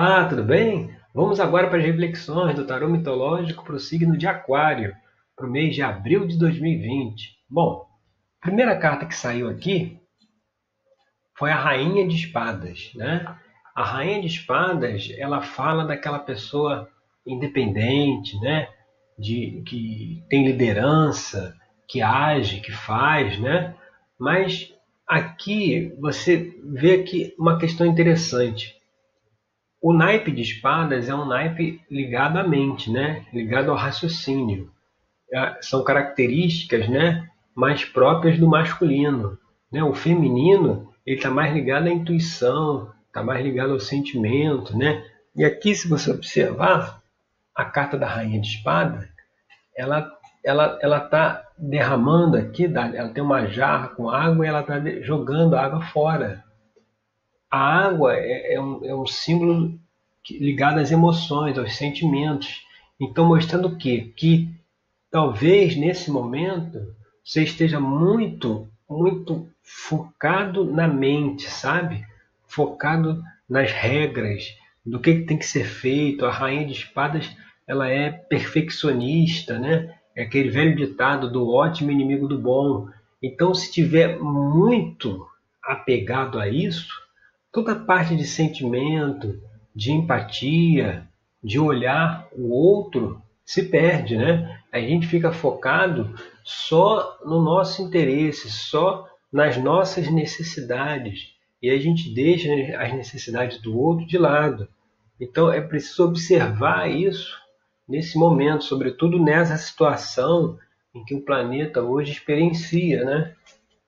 Ah, tudo bem? Vamos agora para as reflexões do tarô mitológico para o signo de Aquário, para o mês de abril de 2020. Bom, a primeira carta que saiu aqui foi a Rainha de Espadas, né? A Rainha de Espadas, ela fala daquela pessoa independente, né? De que tem liderança, que age, que faz, né? Mas aqui você vê que uma questão interessante. O naipe de espadas é um naipe ligado à mente, né? ligado ao raciocínio. É, são características né? mais próprias do masculino. Né? O feminino está mais ligado à intuição, está mais ligado ao sentimento. Né? E aqui, se você observar, a carta da Rainha de Espada, ela ela ela está derramando aqui, ela tem uma jarra com água e ela está jogando a água fora a água é, é, um, é um símbolo ligado às emoções, aos sentimentos. Então, mostrando o quê? Que talvez nesse momento você esteja muito, muito focado na mente, sabe? Focado nas regras, do que tem que ser feito. A rainha de espadas, ela é perfeccionista, né? É aquele velho ditado do ótimo inimigo do bom. Então, se tiver muito apegado a isso, toda a parte de sentimento, de empatia, de olhar o outro se perde, né? A gente fica focado só no nosso interesse, só nas nossas necessidades e a gente deixa as necessidades do outro de lado. Então é preciso observar isso nesse momento, sobretudo nessa situação em que o planeta hoje experiencia, né?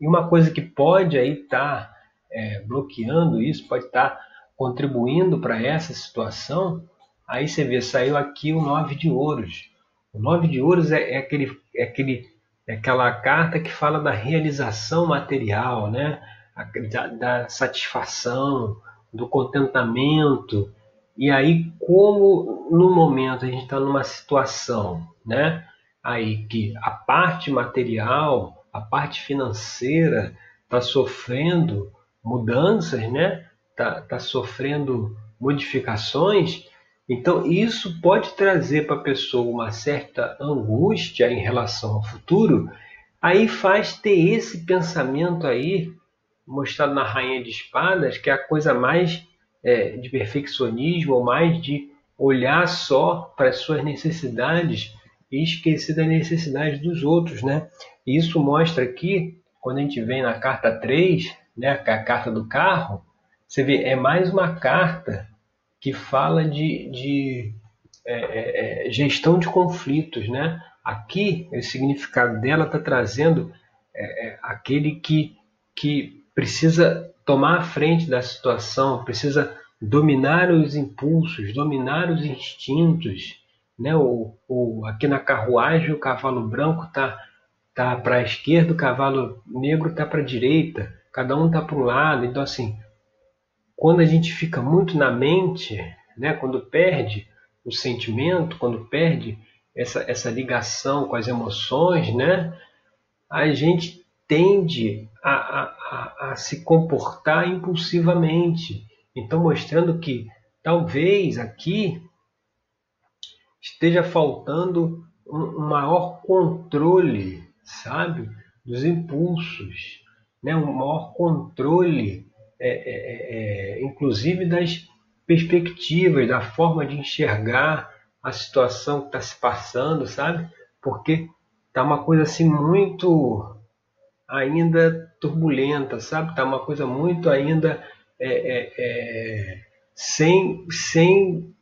E uma coisa que pode aí estar tá é, bloqueando isso, pode estar contribuindo para essa situação, aí você vê, saiu aqui o nove de ouros. O nove de ouros é, é, aquele, é, aquele, é aquela carta que fala da realização material, né? da, da satisfação, do contentamento. E aí, como no momento a gente está numa situação, né? Aí que a parte material, a parte financeira está sofrendo mudanças, né? Tá, tá sofrendo modificações. Então isso pode trazer para a pessoa uma certa angústia em relação ao futuro. Aí faz ter esse pensamento aí mostrado na Rainha de Espadas, que é a coisa mais é, de perfeccionismo, ou mais de olhar só para as suas necessidades e esquecer das necessidades dos outros, né? Isso mostra aqui, quando a gente vem na carta 3, né, a carta do carro, você vê, é mais uma carta que fala de, de é, é, é gestão de conflitos. Né? Aqui, o significado dela está trazendo é, é, aquele que, que precisa tomar a frente da situação, precisa dominar os impulsos, dominar os instintos. Né? O, o, aqui na carruagem, o cavalo branco está tá para a esquerda, o cavalo negro está para a direita cada um está para um lado. Então, assim, quando a gente fica muito na mente, né, quando perde o sentimento, quando perde essa, essa ligação com as emoções, né, a gente tende a, a, a, a se comportar impulsivamente. Então, mostrando que talvez aqui esteja faltando um, um maior controle, sabe, dos impulsos né, um maior controle, é, é, é, é, inclusive das perspectivas, da forma de enxergar a situação que está se passando, sabe? Porque tá uma coisa assim muito ainda turbulenta, sabe? Tá uma coisa muito ainda é, é, sem, sem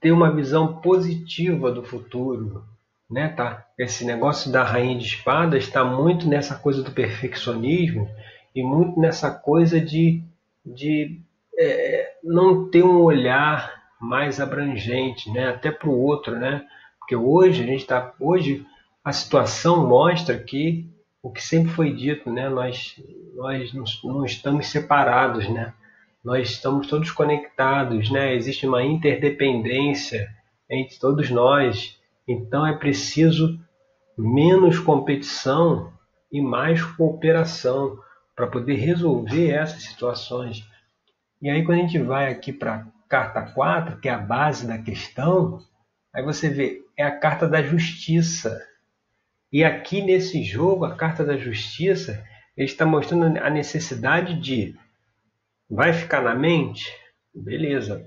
ter uma visão positiva do futuro, né? Tá? Esse negócio da rainha de espadas está muito nessa coisa do perfeccionismo e muito nessa coisa de, de é, não ter um olhar mais abrangente, né? Até para o outro, né? Porque hoje a gente está, hoje a situação mostra que o que sempre foi dito, né? Nós nós não estamos separados, né? Nós estamos todos conectados, né? Existe uma interdependência entre todos nós então é preciso menos competição e mais cooperação para poder resolver essas situações. E aí quando a gente vai aqui para carta 4, que é a base da questão, aí você vê, é a carta da justiça. E aqui nesse jogo, a carta da justiça, ele está mostrando a necessidade de vai ficar na mente? Beleza.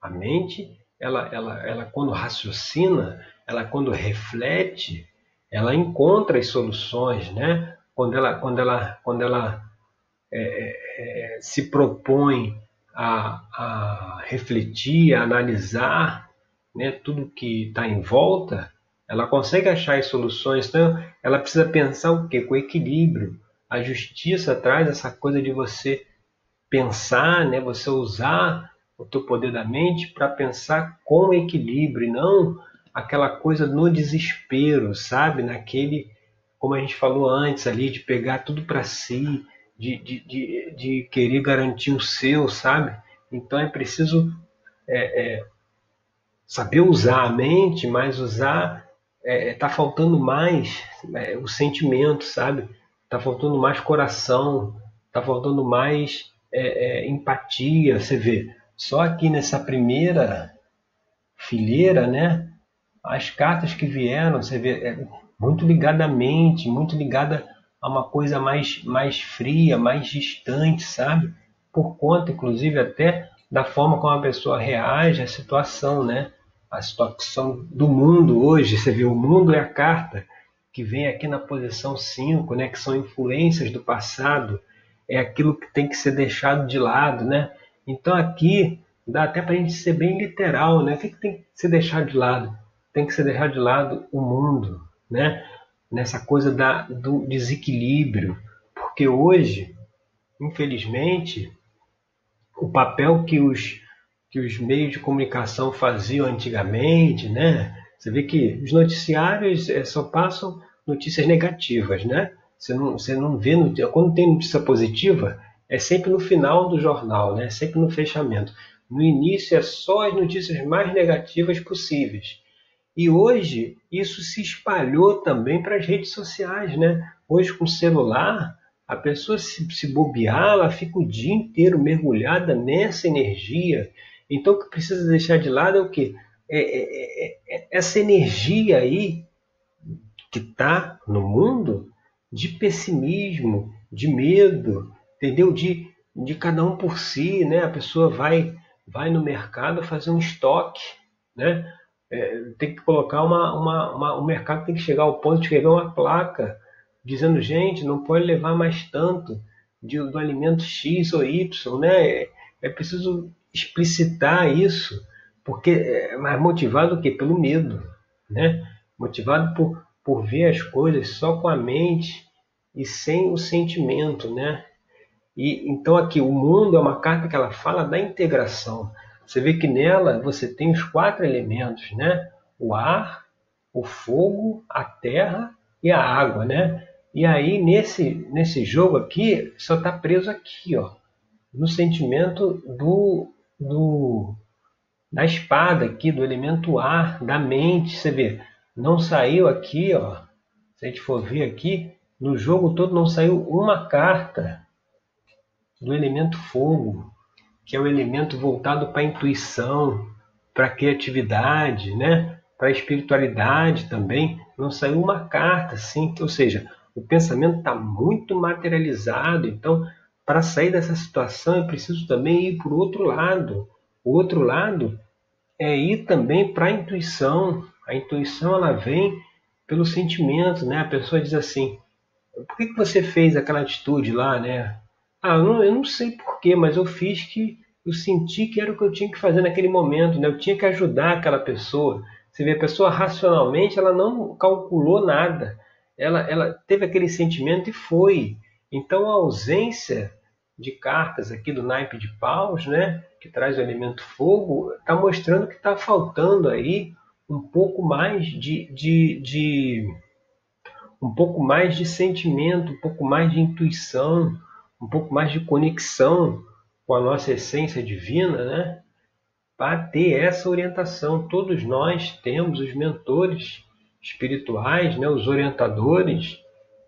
A mente, ela, ela, ela quando raciocina, ela quando reflete, ela encontra as soluções, né? Quando ela, quando ela, quando ela é, é, é se propõe a, a refletir, a analisar né, tudo que está em volta, ela consegue achar as soluções. Então, ela precisa pensar o quê? Com equilíbrio. A justiça traz essa coisa de você pensar, né, você usar o teu poder da mente para pensar com equilíbrio, não aquela coisa no desespero, sabe? Naquele, como a gente falou antes ali, de pegar tudo para si, de, de, de, de, querer garantir o seu, sabe? Então é preciso é, é, saber usar a mente, mas usar é, é tá faltando mais é, o sentimento, sabe? Tá faltando mais coração, tá faltando mais é, empatia. Você vê, só aqui nessa primeira fileira, né? As cartas que vieram, você vê, é muito ligada à mente, muito ligada a uma coisa mais, mais fria, mais distante, sabe? Por conta, inclusive, até da forma como a pessoa reage à situação, né? A situação do mundo hoje, você vê, o mundo é a carta que vem aqui na posição 5, né? Que são influências do passado, é aquilo que tem que ser deixado de lado, né? Então aqui dá até para a gente ser bem literal, né? O que, que tem que ser deixado de lado? Tem que ser deixado de lado o mundo, né? Nessa coisa da, do desequilíbrio, porque hoje, infelizmente, o papel que os que os meios de comunicação faziam antigamente, né? Você vê que os noticiários é, só passam notícias negativas, né? Você não, você não vê notícia. Quando tem notícia positiva, é sempre no final do jornal, né? sempre no fechamento. No início é só as notícias mais negativas possíveis. E hoje isso se espalhou também para as redes sociais, né? Hoje com o celular, a pessoa se, se bobear, ela fica o dia inteiro mergulhada nessa energia. Então o que precisa deixar de lado é o quê? É, é, é, é essa energia aí que está no mundo de pessimismo, de medo, entendeu? De, de cada um por si, né? A pessoa vai vai no mercado fazer um estoque, né? É, tem que colocar uma, uma, uma, o mercado tem que chegar ao ponto de escrever uma placa dizendo gente não pode levar mais tanto de, do alimento X ou Y, né? É, é preciso explicitar isso porque é mais motivado o? Pelo medo, né? Motivado por, por ver as coisas só com a mente e sem o sentimento, né? E então aqui o mundo é uma carta que ela fala da integração. Você vê que nela você tem os quatro elementos, né? O ar, o fogo, a terra e a água, né? E aí nesse nesse jogo aqui só está preso aqui, ó, no sentimento do do da espada aqui, do elemento ar, da mente. Você vê, não saiu aqui, ó. Se a gente for ver aqui, no jogo todo não saiu uma carta do elemento fogo, que é o elemento voltado para a intuição, para a criatividade, né? para a espiritualidade também. Não saiu uma carta, assim, ou seja, o pensamento está muito materializado. Então, para sair dessa situação, é preciso também ir para o outro lado. O outro lado é ir também para a intuição. A intuição ela vem pelo sentimento, né? A pessoa diz assim: por que, que você fez aquela atitude lá, né? Ah, eu não, eu não sei porquê, mas eu fiz que eu senti que era o que eu tinha que fazer naquele momento, né? Eu tinha que ajudar aquela pessoa. Você vê, a pessoa racionalmente, ela não calculou nada. Ela, ela teve aquele sentimento e foi. Então a ausência de cartas aqui do naipe de paus, né? Que traz o elemento fogo, está mostrando que está faltando aí um pouco mais de, de, de um pouco mais de sentimento, um pouco mais de intuição, um pouco mais de conexão com a nossa essência divina, né? Para ter essa orientação, todos nós temos os mentores espirituais, né? Os orientadores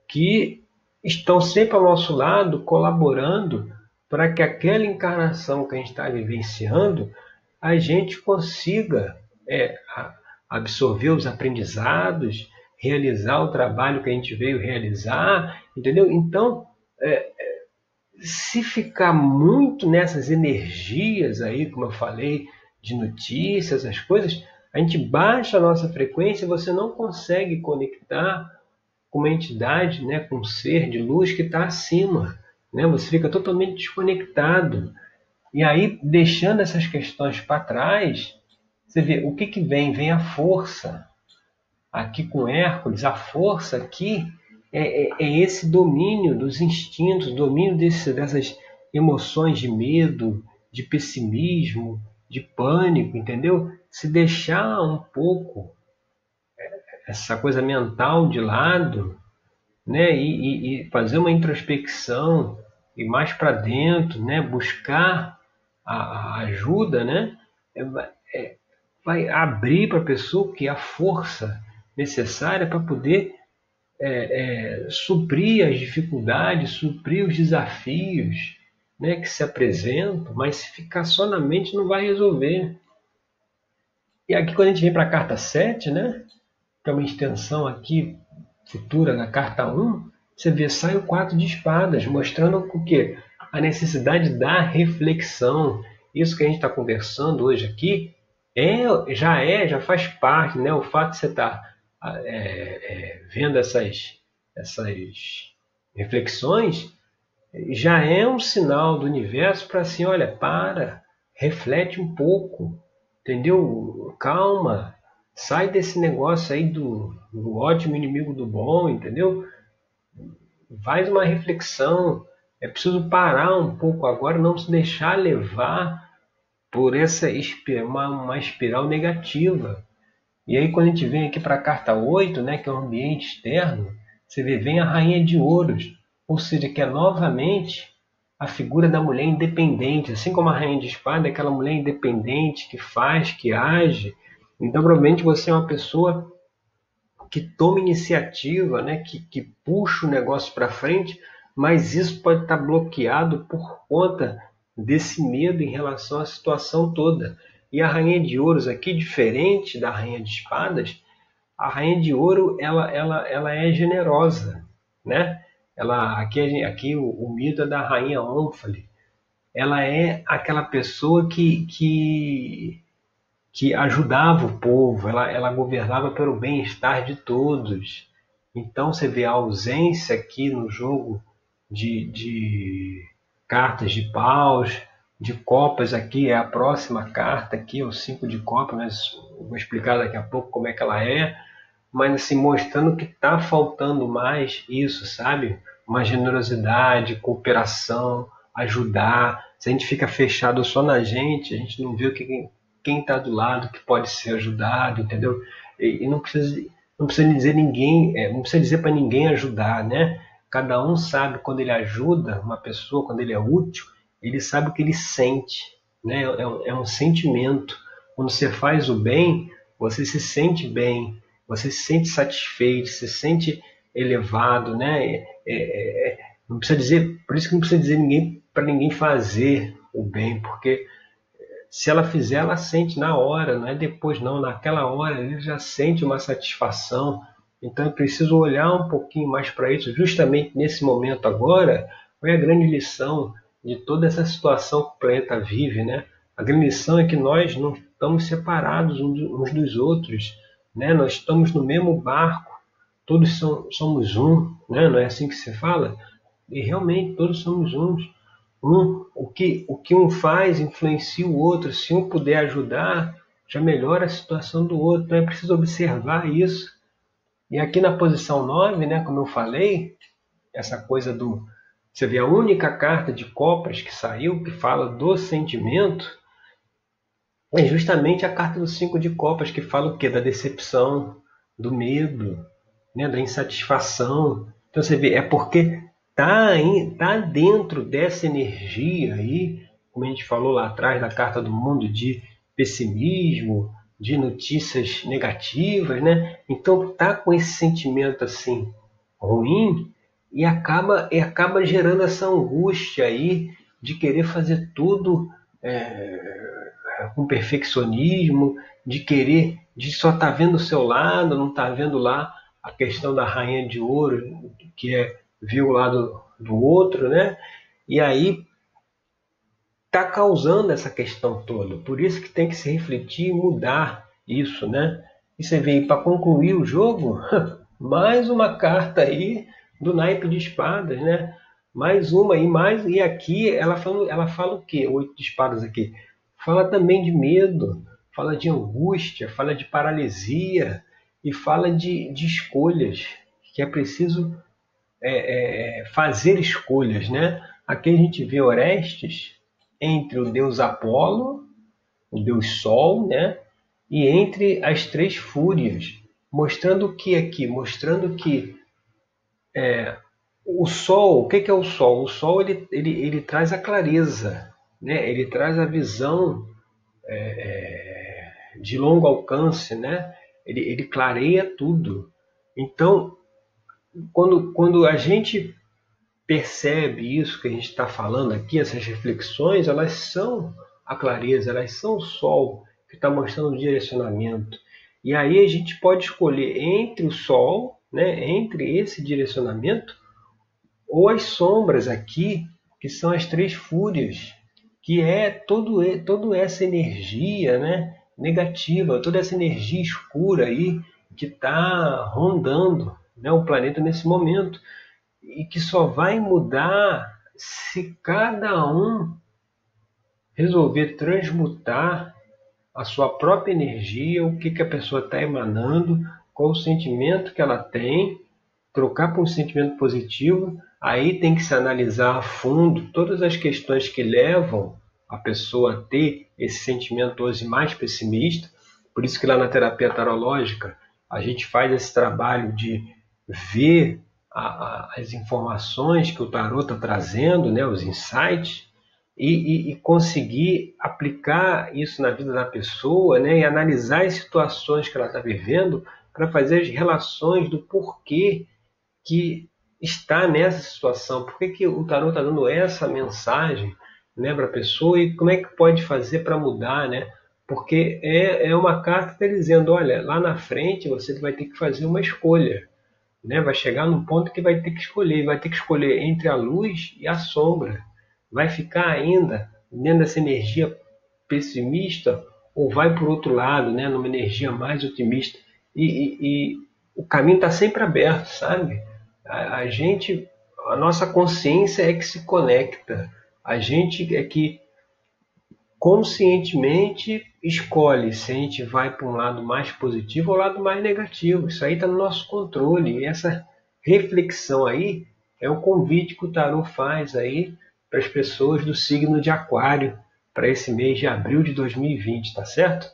que estão sempre ao nosso lado, colaborando para que aquela encarnação que a gente está vivenciando a gente consiga é, absorver os aprendizados, realizar o trabalho que a gente veio realizar, entendeu? Então, é, é, se ficar muito nessas energias aí, como eu falei, de notícias, as coisas, a gente baixa a nossa frequência você não consegue conectar com uma entidade, né, com um ser de luz que está acima. Né? Você fica totalmente desconectado. E aí, deixando essas questões para trás, você vê o que, que vem? Vem a força. Aqui com Hércules, a força aqui é, é, é esse domínio dos instintos, domínio desse, dessas emoções de medo, de pessimismo, de pânico, entendeu? Se deixar um pouco essa coisa mental de lado, né? E, e, e fazer uma introspecção e mais para dentro, né? Buscar a, a ajuda, né? É, é, vai abrir para a pessoa que é a força necessária para poder é, é, suprir as dificuldades, suprir os desafios né, que se apresentam, mas se ficar só na mente não vai resolver. E aqui quando a gente vem para a carta 7, né, que é uma extensão aqui futura da carta 1, você vê sai o 4 de espadas, mostrando o que? A necessidade da reflexão. Isso que a gente está conversando hoje aqui é, já é, já faz parte, né? O fato de você estar tá, é, é, vendo essas, essas reflexões já é um sinal do universo para assim, olha, para, reflete um pouco, entendeu? Calma, sai desse negócio aí do, do ótimo inimigo do bom, entendeu? Faz uma reflexão, é preciso parar um pouco agora, não se deixar levar por essa uma, uma espiral negativa. E aí quando a gente vem aqui para a carta 8, né, que é o ambiente externo, você vê, vem a rainha de ouros, ou seja, que é novamente a figura da mulher independente, assim como a rainha de espada é aquela mulher independente que faz, que age. Então provavelmente você é uma pessoa que toma iniciativa, né, que, que puxa o negócio para frente, mas isso pode estar bloqueado por conta desse medo em relação à situação toda. E a rainha de ouros aqui, diferente da rainha de espadas, a rainha de ouro ela, ela, ela é generosa, né? Ela aqui aqui o, o mito é da rainha Ônfale. Ela é aquela pessoa que, que que ajudava o povo, ela, ela governava pelo bem-estar de todos. Então você vê a ausência aqui no jogo de, de cartas de paus, de copas aqui, é a próxima carta aqui, o 5 de copas, mas vou explicar daqui a pouco como é que ela é, mas assim, mostrando que está faltando mais isso, sabe? Uma generosidade, cooperação, ajudar. Se a gente fica fechado só na gente, a gente não vê o que quem está do lado que pode ser ajudado, entendeu? E, e não precisa não precisa dizer ninguém, é, não precisa dizer para ninguém ajudar, né? Cada um sabe quando ele ajuda uma pessoa, quando ele é útil, ele sabe o que ele sente, né? É, um, é um sentimento. Quando você faz o bem, você se sente bem, você se sente satisfeito, se sente elevado, né? É, é, é não precisa dizer, por isso que não precisa dizer ninguém para ninguém fazer o bem, porque se ela fizer, ela sente na hora, não é depois não, naquela hora ele já sente uma satisfação, então eu preciso olhar um pouquinho mais para isso, justamente nesse momento agora, foi a grande lição de toda essa situação que o planeta vive, né? A grande lição é que nós não estamos separados uns dos outros, né? Nós estamos no mesmo barco, todos são, somos um, né? Não é assim que se fala? E realmente todos somos uns. Um, o que, o que um faz influencia o outro. Se um puder ajudar, já melhora a situação do outro. Então é preciso observar isso e aqui na posição 9, né, como eu falei, essa coisa do. Você vê a única carta de copas que saiu, que fala do sentimento, é justamente a carta dos cinco de copas, que fala o quê? Da decepção, do medo, né, da insatisfação. Então você vê, é porque tá, tá dentro dessa energia aí, como a gente falou lá atrás da carta do mundo de pessimismo, de notícias negativas, né? Então tá com esse sentimento assim ruim e acaba e acaba gerando essa angústia aí de querer fazer tudo é, com perfeccionismo, de querer, de só estar tá vendo o seu lado, não estar tá vendo lá a questão da rainha de ouro, que é viu o lado do outro, né? E aí está causando essa questão toda. Por isso que tem que se refletir e mudar isso, né? E você vê, para concluir o jogo, mais uma carta aí do naipe de espadas, né? Mais uma e mais e aqui ela fala, ela fala o quê? Oito de espadas aqui. Fala também de medo, fala de angústia, fala de paralisia e fala de, de escolhas que é preciso é, é, fazer escolhas, né? Aqui a gente vê Orestes entre o deus Apolo, o deus Sol, né? E entre as três fúrias, mostrando o que aqui? Mostrando que é, o Sol, o que é o Sol? O Sol ele, ele, ele traz a clareza, né? Ele traz a visão é, é de longo alcance, né? Ele, ele clareia tudo. Então, quando, quando a gente percebe isso que a gente está falando aqui, essas reflexões, elas são a clareza, elas são o sol que está mostrando o direcionamento. E aí a gente pode escolher entre o sol, né, entre esse direcionamento, ou as sombras aqui, que são as três fúrias, que é todo, toda essa energia né, negativa, toda essa energia escura aí que está rondando né, o planeta nesse momento e que só vai mudar se cada um resolver transmutar a sua própria energia, o que, que a pessoa está emanando, qual o sentimento que ela tem, trocar por um sentimento positivo. Aí tem que se analisar a fundo todas as questões que levam a pessoa a ter esse sentimento hoje mais pessimista. Por isso que lá na terapia tarológica a gente faz esse trabalho de ver a, a, as informações que o tarot está trazendo, né, os insights, e, e, e, conseguir aplicar isso na vida da pessoa né, e analisar as situações que ela está vivendo para fazer as relações do porquê que está nessa situação, por que, que o tarot está dando essa mensagem né, para a pessoa e como é que pode fazer para mudar, né? Porque é, é uma carta que está dizendo, olha, lá na frente você vai ter que fazer uma escolha né? Vai chegar num ponto que vai ter que escolher, vai ter que escolher entre a luz e a sombra. Vai ficar ainda dentro dessa energia pessimista ou vai por outro lado, né? Numa energia mais otimista. E, e, e o caminho está sempre aberto, sabe? A, a gente, a nossa consciência é que se conecta. A gente é que conscientemente escolhe se a gente vai para um lado mais positivo ou lado mais negativo. Isso aí está no nosso controle. E essa reflexão aí é o convite que o Tarot faz aí para as pessoas do signo de Aquário para esse mês de abril de 2020, tá certo?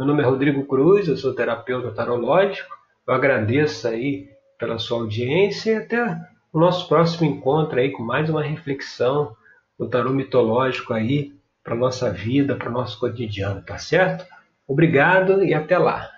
Meu nome é Rodrigo Cruz, eu sou terapeuta tarológico. Eu agradeço aí pela sua audiência e até o nosso próximo encontro aí com mais uma reflexão do tarot mitológico aí para nossa vida, para o nosso cotidiano, tá certo? Obrigado e até lá!